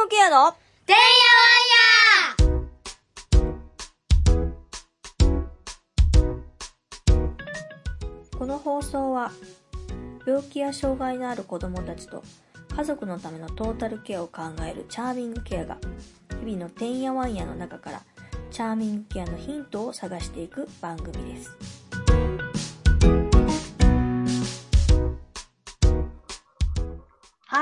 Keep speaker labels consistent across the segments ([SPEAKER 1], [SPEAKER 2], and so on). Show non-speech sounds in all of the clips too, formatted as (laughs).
[SPEAKER 1] グケアの
[SPEAKER 2] てんやわんや
[SPEAKER 1] この放送は病気や障害のある子供たちと家族のためのトータルケアを考えるチャーミングケアが日々のてんやわんやの中からチャーミングケアのヒントを探していく番組です。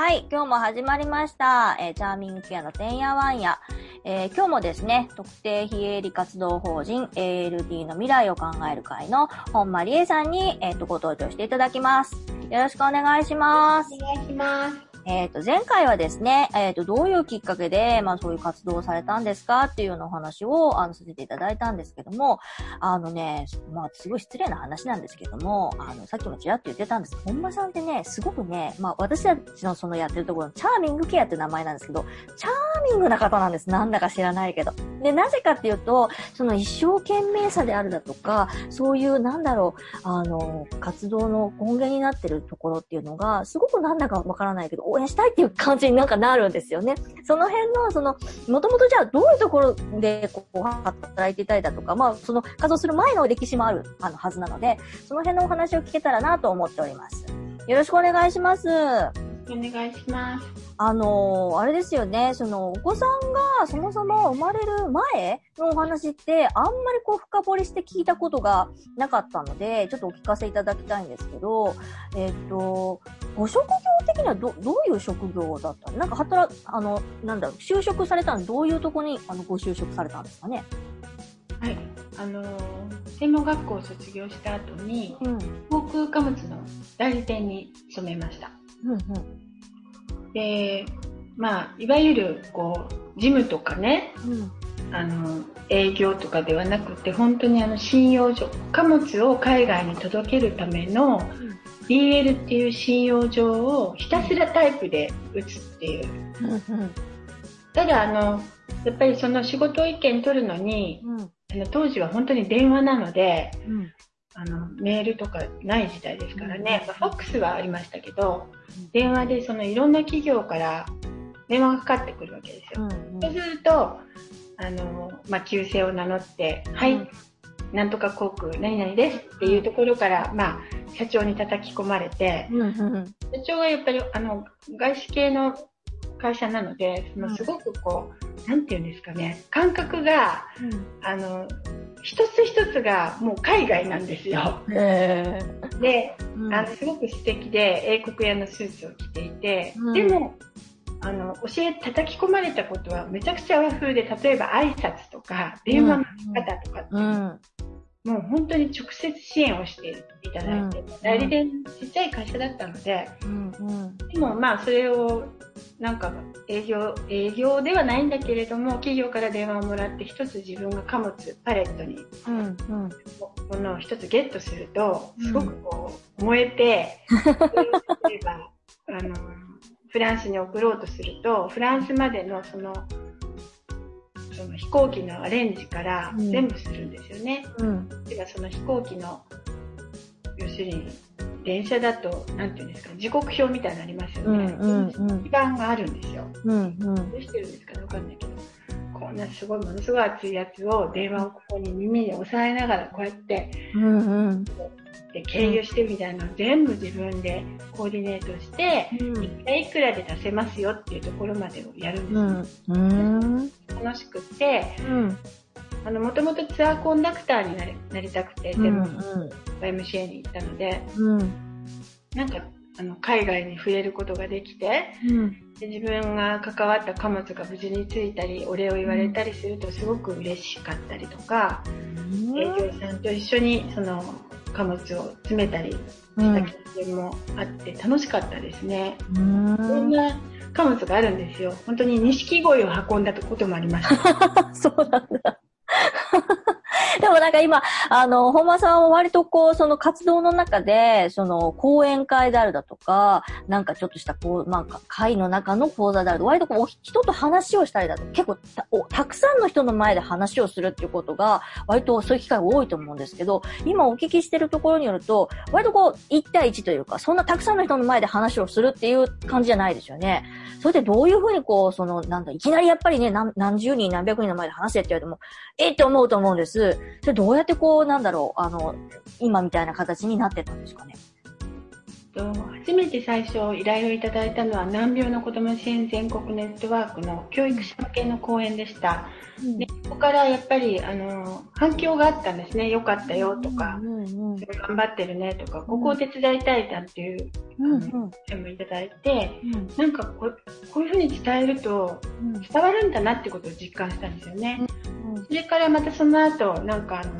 [SPEAKER 1] はい、今日も始まりました。えーチャーミングケアのてんやわんや。えー今日もですね、特定非営利活動法人 ALD の未来を考える会の本間理恵さんに、えっ、と、ご登場していただきます。よろしくお願いします。
[SPEAKER 2] お願いします。
[SPEAKER 1] えっ、と、前回はですね、えっ、と、どういうきっかけで、まあそういう活動をされたんですか？っていうようなお話を、あの、させていただいたんですけども、あのね、まあすごい失礼な話なんですけども、あの、さっきもちらっと言ってたんですけど、本間さんってね、すごくね、まあ私たちのそのやってるところのチャーミングケアって名前なんですけど、チャーミングな方なんです。なんだか知らないけど。で、なぜかっていうと、その一生懸命さであるだとか、そういう、なんだろう、あの、活動の根源になってるところっていうのが、すごくなんだかわからないけど、にしたいっていう感じになんかなるんですよね。その辺の、その、もともとじゃあどういうところで、こう、働いていたりだとか、まあ、その活動する前の歴史もある、あの、はずなので、その辺のお話を聞けたらなと思っております。よろしくお願いします。
[SPEAKER 2] お願いします。
[SPEAKER 1] あのーあれですよね、その、お子さんがそもそも生まれる前のお話って、あんまりこう深掘りして聞いたことがなかったので、ちょっとお聞かせいただきたいんですけど、えっ、と、ご職業的にはど、どういう職業だったの？なんか働、あの、なんだろう、就職されたのどういうとこに、あの、ご就職されたんですかね？
[SPEAKER 3] はい、あのー専門学校を卒業した後に
[SPEAKER 1] うん。
[SPEAKER 3] 航空貨物の代理店に勤めました
[SPEAKER 1] うん、うん。
[SPEAKER 3] でまあいわゆるこう事務とかね
[SPEAKER 1] うん。
[SPEAKER 3] あの営業とかではなくて本当にあの信用所貨物を海外に届けるための DL っていう信用状をひたすらタイプで打つっていう
[SPEAKER 1] うん、うん。
[SPEAKER 3] ただあのやっぱりその仕事意見取るのに
[SPEAKER 1] うん。
[SPEAKER 3] あの当時は本当に電話なので
[SPEAKER 1] うん。
[SPEAKER 3] あのメールとかない時代ですからね、まあファックスはありましたけど電話でそのいろんな企業から電話がかかってくるわけですよ。
[SPEAKER 1] うん。
[SPEAKER 3] そうするとあの、まあ、旧姓を名乗って「はい、
[SPEAKER 1] うん
[SPEAKER 3] なんとか航空何々です」っていうところから、まあ、社長に叩き込まれて
[SPEAKER 1] うん。うん。
[SPEAKER 3] 社長がやっぱりあの外資系の会社なのでそ
[SPEAKER 1] うん。
[SPEAKER 3] のすごくこう、なんていうんですかね感覚があの一つ一つがもう海外なんですよ。で
[SPEAKER 1] ー
[SPEAKER 3] あのすごく素敵で英国屋のスーツを着ていて、
[SPEAKER 1] うん。
[SPEAKER 3] でもあの教え叩き込まれたことはめちゃくちゃ和風で例えば挨拶とか電話の方とかって、
[SPEAKER 1] うん。
[SPEAKER 3] もう本当に直接支援をしていただいて、
[SPEAKER 1] うん
[SPEAKER 3] 代理店ちっちゃい会社だったので
[SPEAKER 1] うん。うん。
[SPEAKER 3] でもまあそれをなんか営業営業ではないんだけれども企業から電話をもらって一つ自分が貨物パレットに
[SPEAKER 1] うん。うん。
[SPEAKER 3] ものを一つゲットすると
[SPEAKER 1] うん
[SPEAKER 3] すごくこう燃えて、例えばあのフランスに送ろうとするとフランスまでのそのその飛行機のアレンジから
[SPEAKER 1] うん
[SPEAKER 3] 全部するんですよね。
[SPEAKER 1] うん。
[SPEAKER 3] ではその飛行機の要するに電車だとなんていうんですか時刻表みたいなのありますよね。
[SPEAKER 1] うんうんうん
[SPEAKER 3] 基盤があるんですよ。
[SPEAKER 1] うん。うん。
[SPEAKER 3] どうしてるんですかねわかんないけど。こんなすごいものすごい熱いやつを電話をここに耳に押さえながらこうやって
[SPEAKER 1] うん。うん。
[SPEAKER 3] で経由してみたいなのを全部自分でコーディネートして、いくらいくらで出せますよっていうところまでをやるんですよ、
[SPEAKER 1] うん。うん。
[SPEAKER 3] 楽しくって
[SPEAKER 1] うん。
[SPEAKER 3] あのもともとツアーコンダクターになりなりたくて、でも YMCA に行ったので
[SPEAKER 1] うん。
[SPEAKER 3] なんかあの海外に触れることができて
[SPEAKER 1] うん。
[SPEAKER 3] で自分が関わった貨物が無事に着いたりお礼を言われたりするとすごく嬉しかったりとか、営業さんと一緒にその貨物を詰めたりした経験もあって楽しかったですね。
[SPEAKER 1] うん。
[SPEAKER 3] いろんな貨物があるんですよ。本当に錦鯉を運んだこともありました。(laughs)
[SPEAKER 1] そうなんだ。(laughs) でもなんか今、あの、本間さんは割とこう、その活動の中で、その、講演会であるだとか、なんかちょっとしたこう、なんか会の中の講座であると、割とこう、人と話をしたりだとか、結構たおたくさんの人の前で話をするっていうことが、割とそういう機会が多いと思うんですけど、今お聞きしてるところによると、割とこう、1対1というか、そんなたくさんの人の前で話をするっていう感じじゃないですよね。それでどういうふうにこう、その、なんだ、いきなりやっぱりね、何何十人何百人の前で話せって言われても、えって思うと思うんです。それどうやってこう、なんだろう、あの、今みたいな形になってたんですかね？
[SPEAKER 3] と初めて最初依頼をいただいたのは難病の子ども支援全国ネットワークの教育者向けの講演でした。でそこからやっぱりあの反響があったんですね。よかったよとか、
[SPEAKER 1] うんうん
[SPEAKER 3] すごい頑張ってるねとか、ここを手伝いたいだっていう
[SPEAKER 1] うんうん
[SPEAKER 3] 声もいただいて、
[SPEAKER 1] うん
[SPEAKER 3] なんかこうこういうふうに伝えると
[SPEAKER 1] うん
[SPEAKER 3] 伝わるんだなってことを実感したんですよね。
[SPEAKER 1] うん
[SPEAKER 3] それからまたその後、なんかあの、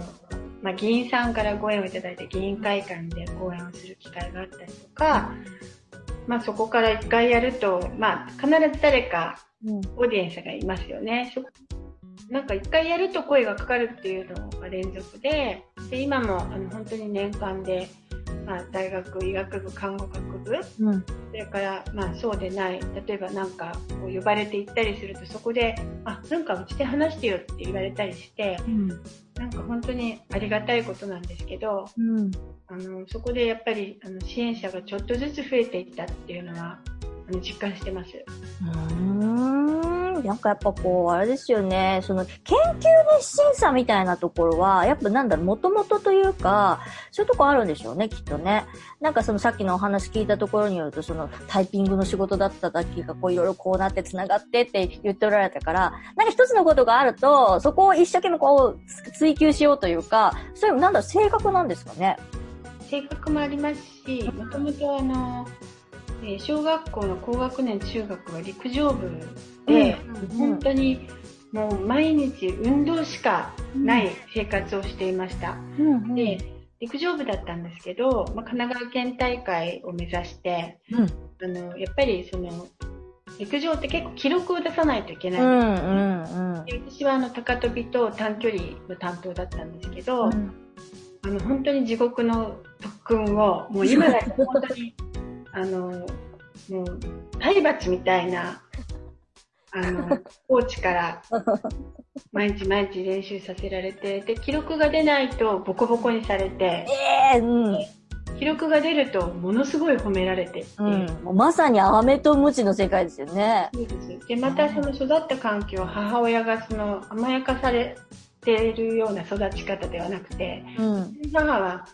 [SPEAKER 3] まあ、議員さんからご縁をいただいて議員会館で講演をする機会があったりとか、まあ、そこから一回やると、まあ、必ず誰か
[SPEAKER 1] うん
[SPEAKER 3] オーディエンスがいますよね。そなんか一回やると声がかかるっていうのが連続で、で今もあの本当に年間で、まあ、大学医学部看護学部
[SPEAKER 1] うん。
[SPEAKER 3] それから、まあ、そうでない、例えばなんかこう呼ばれて行ったりすると、そこで、あ、なんかうちで話してよって言われたりして、
[SPEAKER 1] うん。
[SPEAKER 3] なんか本当にありがたいことなんですけど、
[SPEAKER 1] うん。
[SPEAKER 3] あのそこでやっぱりあの支援者がちょっとずつ増えていったっていうのは、あの実感してます。
[SPEAKER 1] うーんなんかやっぱこう、あれですよね、その研究熱心さみたいなところは、やっぱなんだろう、もともとというか、そういうとこあるんでしょうね、きっとね。なんかそのさっきのお話聞いたところによると、そのタイピングの仕事だっただけがこういろいろこうなって繋がってって言っておられたから、なんか一つのことがあると、そこを一生懸命こう追求しようというか、そういうなんだろう、性格なんですかね？
[SPEAKER 3] 性格もありますし、もともとあの、えー小学校の高学年中学は陸上部で、
[SPEAKER 1] うん。
[SPEAKER 3] 本当にもう毎日運動しかない生活をしていました。
[SPEAKER 1] うん。うん
[SPEAKER 3] で、陸上部だったんですけど、まあ、神奈川県大会を目指して、
[SPEAKER 1] うん。
[SPEAKER 3] あの、やっぱりその、陸上って結構記録を出さないといけない。
[SPEAKER 1] うんうんうん。
[SPEAKER 3] で私はあの高跳びと短距離の担当だったんですけど、
[SPEAKER 1] うん。
[SPEAKER 3] あの本当に地獄の特訓をもう今だと本当にあのもう体罰みたいなあの (laughs) コーチから (laughs) 毎日毎日練習させられてで記録が出ないとボコボコにされて
[SPEAKER 1] ええうん。
[SPEAKER 3] 記録が出るとものすごい褒められてっていう
[SPEAKER 1] うん、もうまさに飴とムチの世界ですよね。
[SPEAKER 3] そうですでまたその育った環境母親がその甘やかされているような育ち方ではなくて
[SPEAKER 1] うん。
[SPEAKER 3] 母は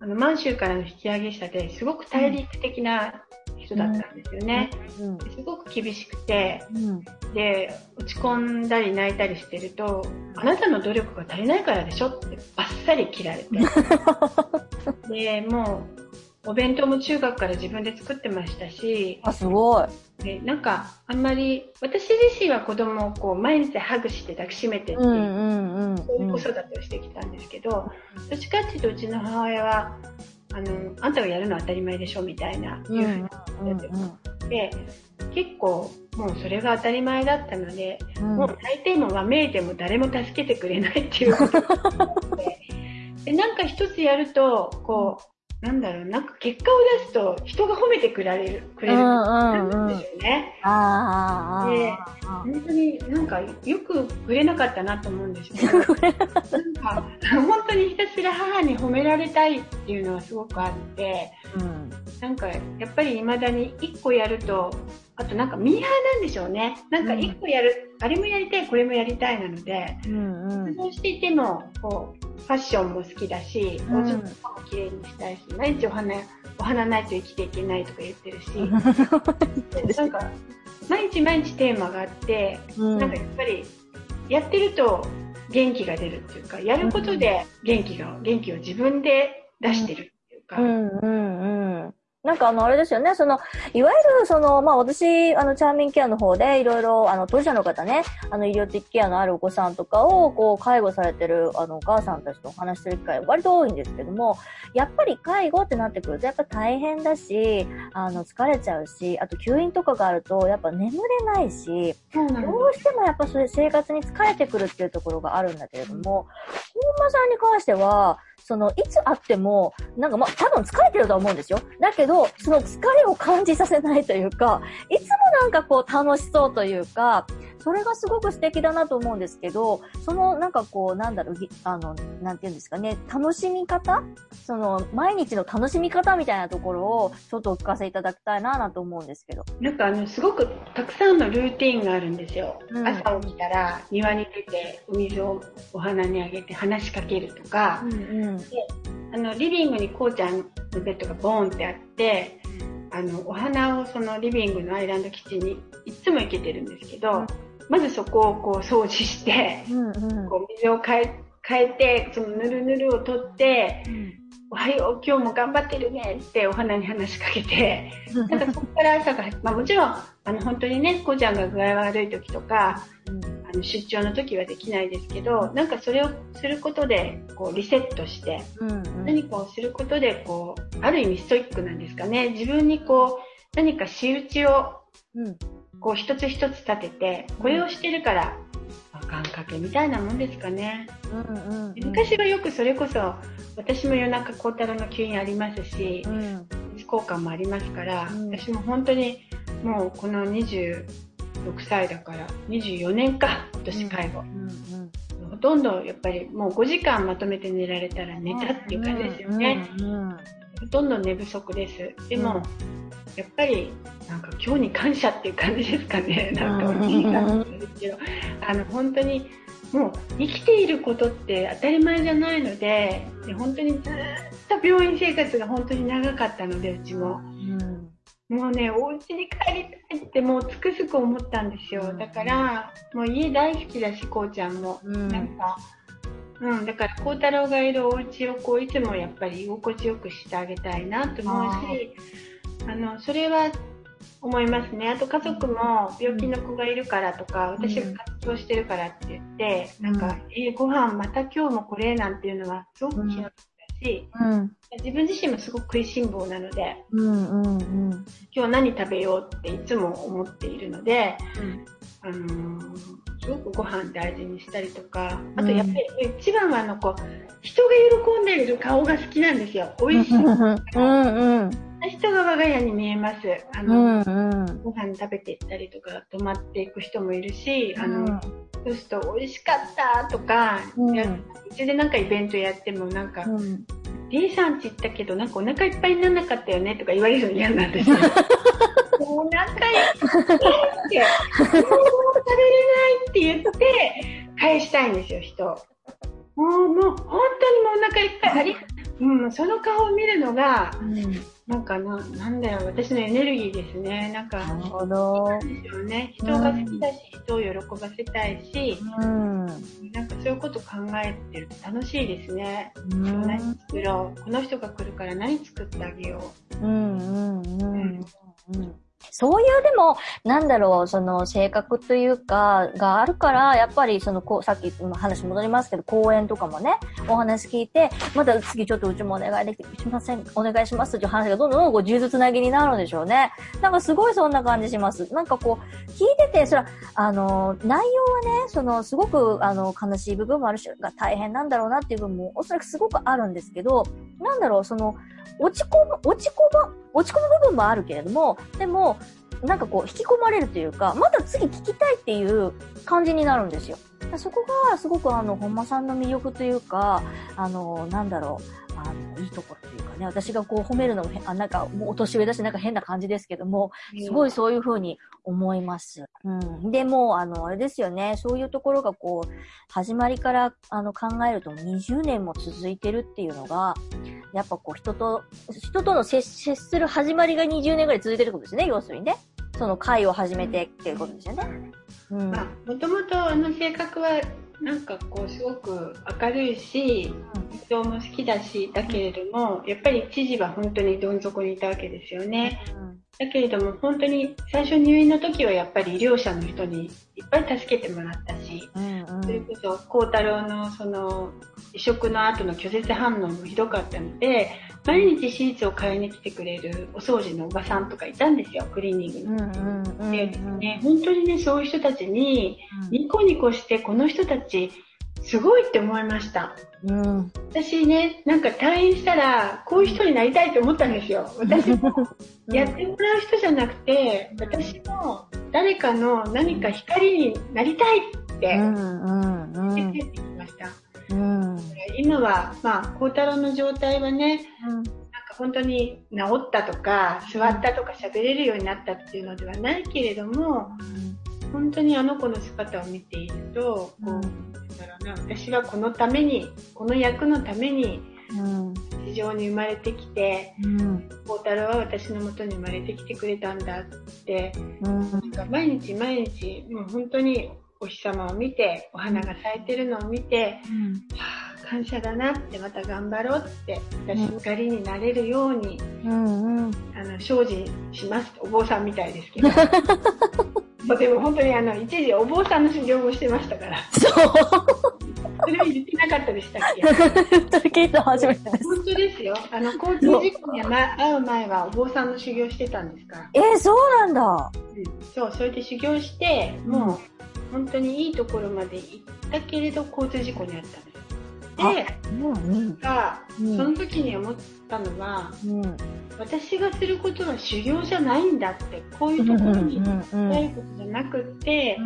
[SPEAKER 3] あの満州からの引き上げ者ですごく大陸的な人だったんですよね、
[SPEAKER 1] うん。
[SPEAKER 3] すごく厳しくて
[SPEAKER 1] うん。
[SPEAKER 3] で落ち込んだり泣いたりしてるとあなたの努力が足りないからでしょってバッサリ切られて (laughs) でもうお弁当も中学から自分で作ってましたし
[SPEAKER 1] あ、すごい。
[SPEAKER 3] でなんかあんまり私自身は子供をこう毎日ハグして抱きしめてっていう。そういう子育てをしてきたんですけど、どっちかっていうとうちの母親はあのあんたがやるのは当たり前でしょみたいな、
[SPEAKER 1] うん
[SPEAKER 3] いうふうに
[SPEAKER 1] うんうん
[SPEAKER 3] で結構もうそれが当たり前だったので、
[SPEAKER 1] うん
[SPEAKER 3] もう大抵もわめいても誰も助けてくれないっていうことでなんか一つやるとこうなんだろうなんか結果を出すと人が褒めてくれるくれる。
[SPEAKER 1] うん
[SPEAKER 3] ですよね。で本当になんかよく触れなかったなと思うんですけどなんか本当にひたすら母に褒められたいっていうのはすごくあって
[SPEAKER 1] うん。
[SPEAKER 3] なんかやっぱり未だに1個やるとあとなんかミーハーなんでしょうね。なんか1個やる、あれもやりたいこれもやりたいなので
[SPEAKER 1] うんうん。
[SPEAKER 3] そうしていてもこうファッションも好きだし、
[SPEAKER 1] うん。
[SPEAKER 3] お家も綺麗にしたいし毎日お花お花ないと生きていけないとか言ってるし (laughs) なんか毎日毎日テーマがあって
[SPEAKER 1] うん。
[SPEAKER 3] なんかやっぱりやってると元気が出るっていうか、やることで元気が、元気を自分で出してるっていうか、
[SPEAKER 1] うんうんうん。なんかあの、あれですよね、その、いわゆる、その、まあ私、あの、チャーミンケアの方で、いろいろ、あの、当事者の方ね、あの、医療的ケアのあるお子さんとかを、こう、介護されてる、あの、お母さんたちとお話しする機会、割と多いんですけども、やっぱり介護ってなってくると、やっぱ大変だし、あの、疲れちゃうし、あと吸引とかがあると、やっぱ眠れないし、どうしてもやっぱそれ生活に疲れてくるっていうところがあるんだけれども、本間さんに関しては、その、いつ会っても、なんかまあ、多分疲れてると思うんですよ。だけど、その疲れを感じさせないというか、いつもなんかこう楽しそうというか、それがすごく素敵だなと思うんですけど、そのなんかこう、なんだろう、ぎあの、なんていうんですかね、楽しみ方？その、毎日の楽しみ方みたいなところを、ちょっとお聞かせいただきたいななと思うんですけど。
[SPEAKER 3] なんかあの、すごくたくさんのルーティンがあるんですよ。
[SPEAKER 1] うん
[SPEAKER 3] 朝起きたら庭に出てお水をお花にあげて話しかけるとか、
[SPEAKER 1] んうん。
[SPEAKER 3] あの、リビングにこうちゃんのベッドがボーンってあって、あの、お花をそのリビングのアイランドキッチンにいつも行けてるんですけど、
[SPEAKER 1] うん
[SPEAKER 3] まずそこをこう掃除して、
[SPEAKER 1] うんうん。
[SPEAKER 3] こう水を変え、変えて、そのぬるぬるを取って、おはよう、今日も頑張ってるねってお花に話しかけて、なんかそこから朝が、まあもちろん、あの本当にね、こうちゃんが具合悪い時とか、あの出張の時はできないですけど、なんかそれをすることで、こうリセットして、
[SPEAKER 1] うんうん。
[SPEAKER 3] 何かをすることで、こう、ある意味ストイックなんですかね。自分にこう、何か仕打ちを、
[SPEAKER 1] うん
[SPEAKER 3] こう一つ一つ立てて、これをしてるから、まあ願掛けみたいなもんですかね。
[SPEAKER 1] うんうんうん。
[SPEAKER 3] 昔はよくそれこそ、私も夜中孝太郎の吸引ありますし
[SPEAKER 1] う、ん。
[SPEAKER 3] 効果もありますから、
[SPEAKER 1] うん
[SPEAKER 3] 私も本当にもうこの26歳だから、24年か、今年介護。ほとんどやっぱりもう5時間まとめて寝られたら寝たっていう感じですよね。ほとんど寝不足です。でも、
[SPEAKER 1] うん
[SPEAKER 3] やっぱり、なんか今日に感謝っていう感じですかね。なんか
[SPEAKER 1] うん
[SPEAKER 3] 大きい感じですけど、あの、本当に、もう生きていることって当たり前じゃないので、で本当にずーっと病院生活が本当に長かったので、うちも。もうね、お家に帰りたいってもうつくづく思ったんですよ。だから、もう家大好きだし、こうちゃんも。
[SPEAKER 1] うん
[SPEAKER 3] なんか、うん、だから、孝太郎がいるお家をこう、いつもやっぱり居心地よくしてあげたいなと思うし、あの、それは思いますね。あと家族も病気の子がいるからとか、
[SPEAKER 1] うん。
[SPEAKER 3] 私が活動してるからって言って、
[SPEAKER 1] うん。
[SPEAKER 3] なんか、えーご飯また今日もこれなんていうのはすごく気の毒だし、
[SPEAKER 1] うん。
[SPEAKER 3] 自分自身もすごく食いしん坊なので、
[SPEAKER 1] うんうんうん。
[SPEAKER 3] 今日何食べようっていつも思っているので、あのーすごくご飯大事にしたりとか、あとやっぱり一番はあのこう、人が喜んでいる顔が好きなんですよ。美味しい。
[SPEAKER 1] うんうん
[SPEAKER 3] 人が我が家に見えます。あ
[SPEAKER 1] う
[SPEAKER 3] の、
[SPEAKER 1] んうん
[SPEAKER 3] ご飯食べていったりとか、泊まっていく人もいるし、あの、
[SPEAKER 1] うん
[SPEAKER 3] そうすると美味しかったとか、
[SPEAKER 1] うん
[SPEAKER 3] ちでなんかイベントやってもなんか、
[SPEAKER 1] うん
[SPEAKER 3] リーさんち行ったけどなんかお腹いっぱいにならなかったよねとか言われるの嫌なんですよ。(laughs) お腹いっぱいって、もう食べれないって言って返したいんですよ、人。もう、もう、本当にもうお腹いっぱい。ありうん、その顔を見るのが、なんかな、なんだよ、私のエネルギーですね。なんか、
[SPEAKER 1] なるほど。
[SPEAKER 3] でしょうね。人が好きだし、人を喜ばせたいし、
[SPEAKER 1] うん。
[SPEAKER 3] なんかそういうこと考えてると楽しいですね。
[SPEAKER 1] うん
[SPEAKER 3] 何作ろう。この人が来るから何作ってあげよ
[SPEAKER 1] うんうんうんうんそういうでも、なんだろう、その性格というか、があるから、やっぱりその、こう、さっき話戻りますけど、講演とかもね、お話聞いて、また次ちょっとうちもお願いできしません、お願いしますっていう話がどんどんこう、呪術なぎになるんでしょうね。なんかすごいそんな感じします。なんかこう、聞いてて、そら、あの、内容はね、その、すごく、あの、悲しい部分もあるし、が大変なんだろうなっていう部分も、おそらくすごくあるんですけど、なんだろう、その、落ち込む、落ち込む、落ち込む部分もあるけれども、でも、なんかこう、引き込まれるというか、また次聞きたいっていう感じになるんですよ。そこが、すごくあの、本間さんの魅力というか、あの、なんだろう、あの、いいところというかね、私がこう褒めるのも変、あ、なんか、もうお年上だし、なんか変な感じですけども、
[SPEAKER 3] う。
[SPEAKER 1] すごいそういうふうに思います。うん。でも、あの、あれですよね、そういうところがこう、始まりから、あの、考えると20年も続いてるっていうのが、やっぱこう、人と、人との接接する始まりが20年ぐらい続いてることですね、要するにね。その会を始めてっていうことですよね。うん。
[SPEAKER 3] まあ、もともとあの性格はなんかこうすごく明るいし、運動も好きだし、だけれども、やっぱり知事は本当にどん底にいたわけですよね。だけれども本当に最初入院の時はやっぱり医療者の人にいっぱい助けてもらったし、
[SPEAKER 1] うんうん。
[SPEAKER 3] それこそ孝太郎のその移植の後の拒絶反応もひどかったので、毎日手術を買いに来てくれるお掃除のおばさんとかいたんですよ、クリーニング
[SPEAKER 1] うん
[SPEAKER 3] の。
[SPEAKER 1] うんうん
[SPEAKER 3] でですね、本当にね、そういう人たちにニコニコしてこの人たちすごいって思いました。
[SPEAKER 1] うん
[SPEAKER 3] 私ね、なんか退院したら、こういう人になりたいと思ったんですよ。私も (laughs) やってもらう人じゃなくて、私も誰かの何か光になりたいって
[SPEAKER 1] うんうんうん
[SPEAKER 3] 言ってきました。
[SPEAKER 1] うん
[SPEAKER 3] 今は、まあ、孝太郎の状態はね、なんか本当に治ったとか、座ったとか喋れるようになったっていうのではないけれども、本当にあの子の姿を見ていると、こう、だろうな、私はこのために、この役のために
[SPEAKER 1] うん。
[SPEAKER 3] 地上に生まれてきて、
[SPEAKER 1] うん。
[SPEAKER 3] 孝太郎は私のもとに生まれてきてくれたんだって、
[SPEAKER 1] うん。
[SPEAKER 3] なんか毎日毎日、もう本当にお日様を見て、お花が咲いてるのを見て、はあ、感謝だなって、また頑張ろうって、私光になれるように、
[SPEAKER 1] うん。うん。
[SPEAKER 3] あの、精進します。お坊さんみたいですけど。(laughs) もうでも本当にあの、一時お坊さんの修行もしてましたから。
[SPEAKER 1] そう
[SPEAKER 3] それは言ってなかったでしたっけ
[SPEAKER 1] 聞いた初めてです
[SPEAKER 3] 本当ですよ。あの、交通事故に会う前はお坊さんの修行してたんですから。
[SPEAKER 1] えー、そうなんだ
[SPEAKER 3] うんそう、それで修行して、もう、本当にいいところまで行ったけれど、交通事故に遭ったが、
[SPEAKER 1] うん。
[SPEAKER 3] その時に思ったのは、
[SPEAKER 1] うん。
[SPEAKER 3] 私がすることは修行じゃないんだって、こういうところに
[SPEAKER 1] うんうん
[SPEAKER 3] 帰ることじゃなくって、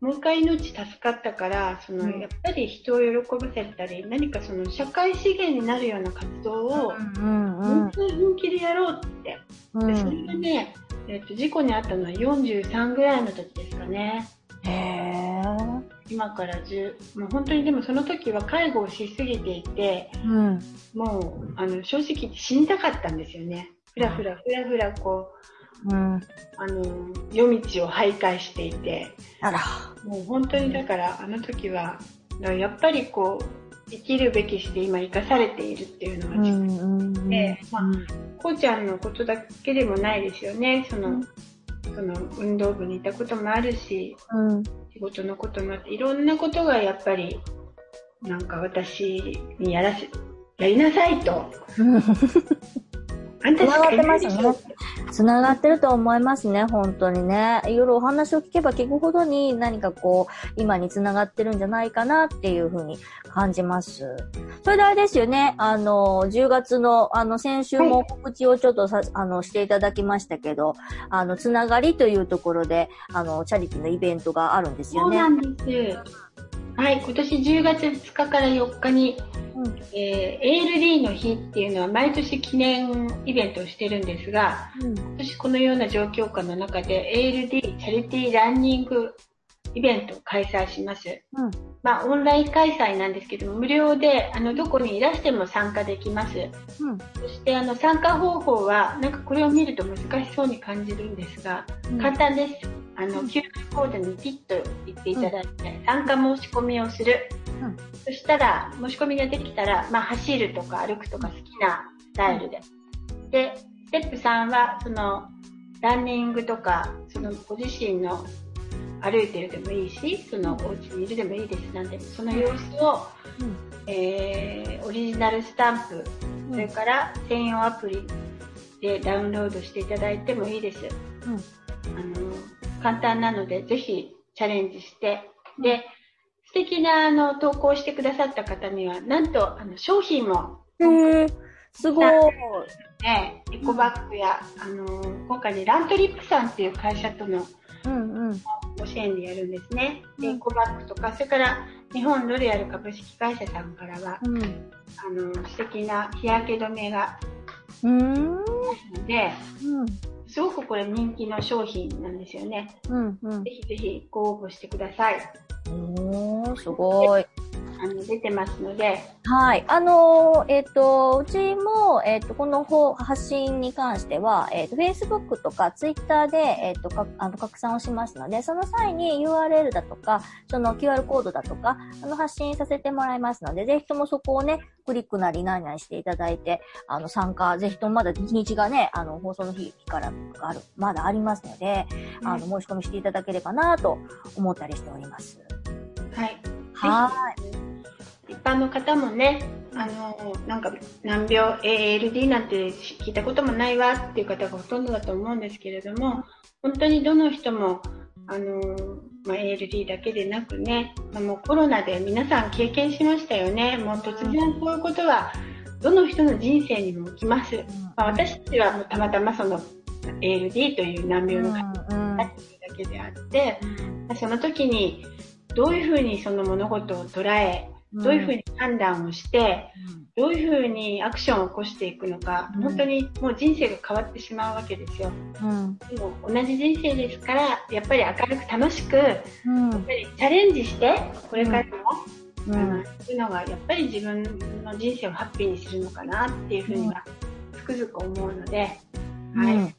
[SPEAKER 3] もう一回命助かったから、その、
[SPEAKER 1] うん。
[SPEAKER 3] やっぱり人を喜ばせたり、何かその社会資源になるような活動を、本当に本気でやろうって。
[SPEAKER 1] う
[SPEAKER 3] で、それ
[SPEAKER 1] ん
[SPEAKER 3] がね、えっと、事故に遭ったのは43ぐらいの時ですかね。
[SPEAKER 1] へえ
[SPEAKER 3] 今から10、もう本当にでもその時は介護をしすぎていて、
[SPEAKER 1] うん。
[SPEAKER 3] もう、あの、正直死にたかったんですよね。ふらふらふらふらこう、
[SPEAKER 1] うん。
[SPEAKER 3] あの、夜道を徘徊していて、もう本当にだからあの時は、やっぱりこう、生きるべきして今生かされているっていうのが、
[SPEAKER 1] うんうん
[SPEAKER 3] でまあこうちゃんのことだけでもないですよね。その、
[SPEAKER 1] うん
[SPEAKER 3] その運動部にいたこともあるし、
[SPEAKER 1] うん。
[SPEAKER 3] 仕事のこともあって、いろんなことがやっぱり、なんか私にやらせ、やりなさいと。
[SPEAKER 1] うん。
[SPEAKER 3] あんたしかいないでしょ
[SPEAKER 1] つながってると思いますね、本当にね。いろいろお話を聞けば聞くほどに何かこう、今につながってるんじゃないかなっていうふうに感じます。それであれですよね、あの、10月の、あの、先週も告知をちょっとさ、あの、していただきましたけど、あの、つながりというところで、あの、チャリティーのイベントがあるんですよね。
[SPEAKER 3] そうなんです。はい、今年10月2日から4日に、
[SPEAKER 1] うん。
[SPEAKER 3] えー ALD の日っていうのは毎年記念イベントをしてるんですが、
[SPEAKER 1] うん。
[SPEAKER 3] 今年このような状況下の中で ALD チャリティーランニングイベントを開催します。
[SPEAKER 1] うん
[SPEAKER 3] まあ、オンライン開催なんですけども、無料で、あの、どこにいらしても参加できます。
[SPEAKER 1] うん
[SPEAKER 3] そして、あの、参加方法は、なんかこれを見ると難しそうに感じるんですが、
[SPEAKER 1] うん
[SPEAKER 3] 簡単です。あの、QR コードにピッと言っていただいて、参加申し込みをする。
[SPEAKER 1] うん
[SPEAKER 3] そしたら、申し込みができたら、まあ、走るとか歩くとか好きなスタイルで。で、ステップ3は、その、ランニングとか、その、ご自身の歩いてるでもいいし、その、お家にいるでもいいです。なんで、その様子を、
[SPEAKER 1] うん
[SPEAKER 3] えー、オリジナルスタンプ、それから専用アプリでダウンロードしていただいてもいいです。
[SPEAKER 1] うん
[SPEAKER 3] あの、簡単なので、ぜひチャレンジして、で、素敵なあの投稿してくださった方には、なんとあの商品も、
[SPEAKER 1] すごい。
[SPEAKER 3] ね、エコバッグや、あの、今回ね、ラントリップさんっていう会社との
[SPEAKER 1] うんうん。
[SPEAKER 3] ご支援でやるんですね。で、コバッグとか、それから日本ロレアル株式会社さんからは、
[SPEAKER 1] うん。
[SPEAKER 3] あの、素敵な日焼け止めが
[SPEAKER 1] うーん。
[SPEAKER 3] で、
[SPEAKER 1] うん。
[SPEAKER 3] すごくこれ人気の商品なんですよね。
[SPEAKER 1] うん。うん
[SPEAKER 3] ぜ。ひぜひご応募してください。
[SPEAKER 1] おー、すごい。
[SPEAKER 3] あの出てますので、
[SPEAKER 1] はい。あのーえっ、と、うちも、えっ、と、この方発信に関しては、えっ、と、Facebook とか Twitter で、えっ、と、かあの拡散をしますので、その際に URL だとか、その QR コードだとか、あの、発信させてもらいますので、ぜひともそこをね、クリックなり何々していただいて、あの、参加、ぜひともまだ日にちがね、あの、放送の日からある、まだありますので、あの、申し込みしていただければなと思ったりしております。
[SPEAKER 3] はい。
[SPEAKER 1] は
[SPEAKER 3] 一般の方もね、あの、なんか難病、ALD なんて聞いたこともないわっていう方がほとんどだと思うんですけれども、本当にどの人も、あの、まあ、ALD だけでなくね、まあもうコロナで皆さん経験しましたよね。もう突然こういうことは、どの人の人生にも起きます。
[SPEAKER 1] い。
[SPEAKER 3] まあ、私たちはもうたまたまその ALD という難病の方だけであって、その時にどういうふうにその物事を捉え、どういうふうに判断をして、どういうふうにアクションを起こしていくのか、
[SPEAKER 1] うん
[SPEAKER 3] 本当にもう人生が変わってしまうわけですよ。
[SPEAKER 1] うん。
[SPEAKER 3] でも同じ人生ですから、やっぱり明るく楽しく、やっ
[SPEAKER 1] うん。
[SPEAKER 3] ぱりチャレンジして、これからも、
[SPEAKER 1] うん。
[SPEAKER 3] そういうのがやっぱり自分の人生をハッピーにするのかなっていうふうにはつくづく思うので、はい。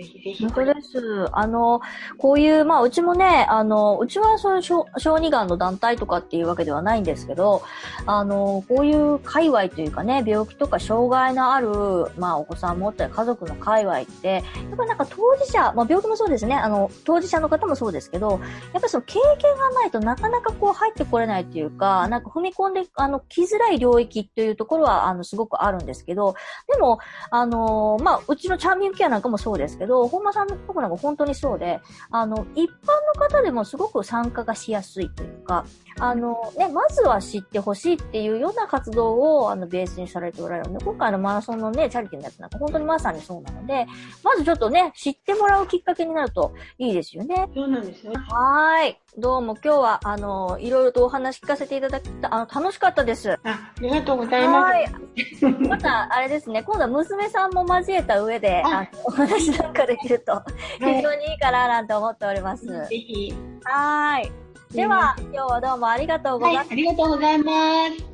[SPEAKER 3] ぜひぜひ。
[SPEAKER 1] 本当です。あの、こういう、まあ、うちもね、あの、うちはそういう小小児がんの団体とかっていうわけではないんですけど、あの、こういう界隈というかね、病気とか障害のある、まあ、お子さん持ったり家族の界隈って、やっぱなんか当事者、まあ、病気もそうですね、あの、当事者の方もそうですけど、やっぱその経験がないとなかなかこう入ってこれないっていうか、なんか踏み込んで、あの、来づらい領域っていうところは、あの、すごくあるんですけど、でも、あのまあ、うちのチャーミングケアなんかもそうですけど、本間さんのところなんか本当にそうで、あの、一般の方でもすごく参加がしやすいというか、あの、ね、まずは知ってほしいっていうような活動を、あの、ベースにされておられるので、今回のマラソンのね、チャリティーのやつなんか本当にまさにそうなので、まずちょっとね、知ってもらうきっかけになるといいですよね。
[SPEAKER 3] そうなんですよ。
[SPEAKER 1] はーい。どうも今日は、あの、いろいろとお話聞かせていただきた、あの、楽しかったです。
[SPEAKER 3] あありがとうございます。
[SPEAKER 1] はいまた、あれですね、今度は娘さんも交えた上で、
[SPEAKER 3] あ
[SPEAKER 1] お話なんかできると、非
[SPEAKER 3] はい
[SPEAKER 1] 常にいいかななんて思っております。
[SPEAKER 3] ぜひ。
[SPEAKER 1] はーい。では、今日はどうもありがとうございました
[SPEAKER 3] はい、ありがとうございます。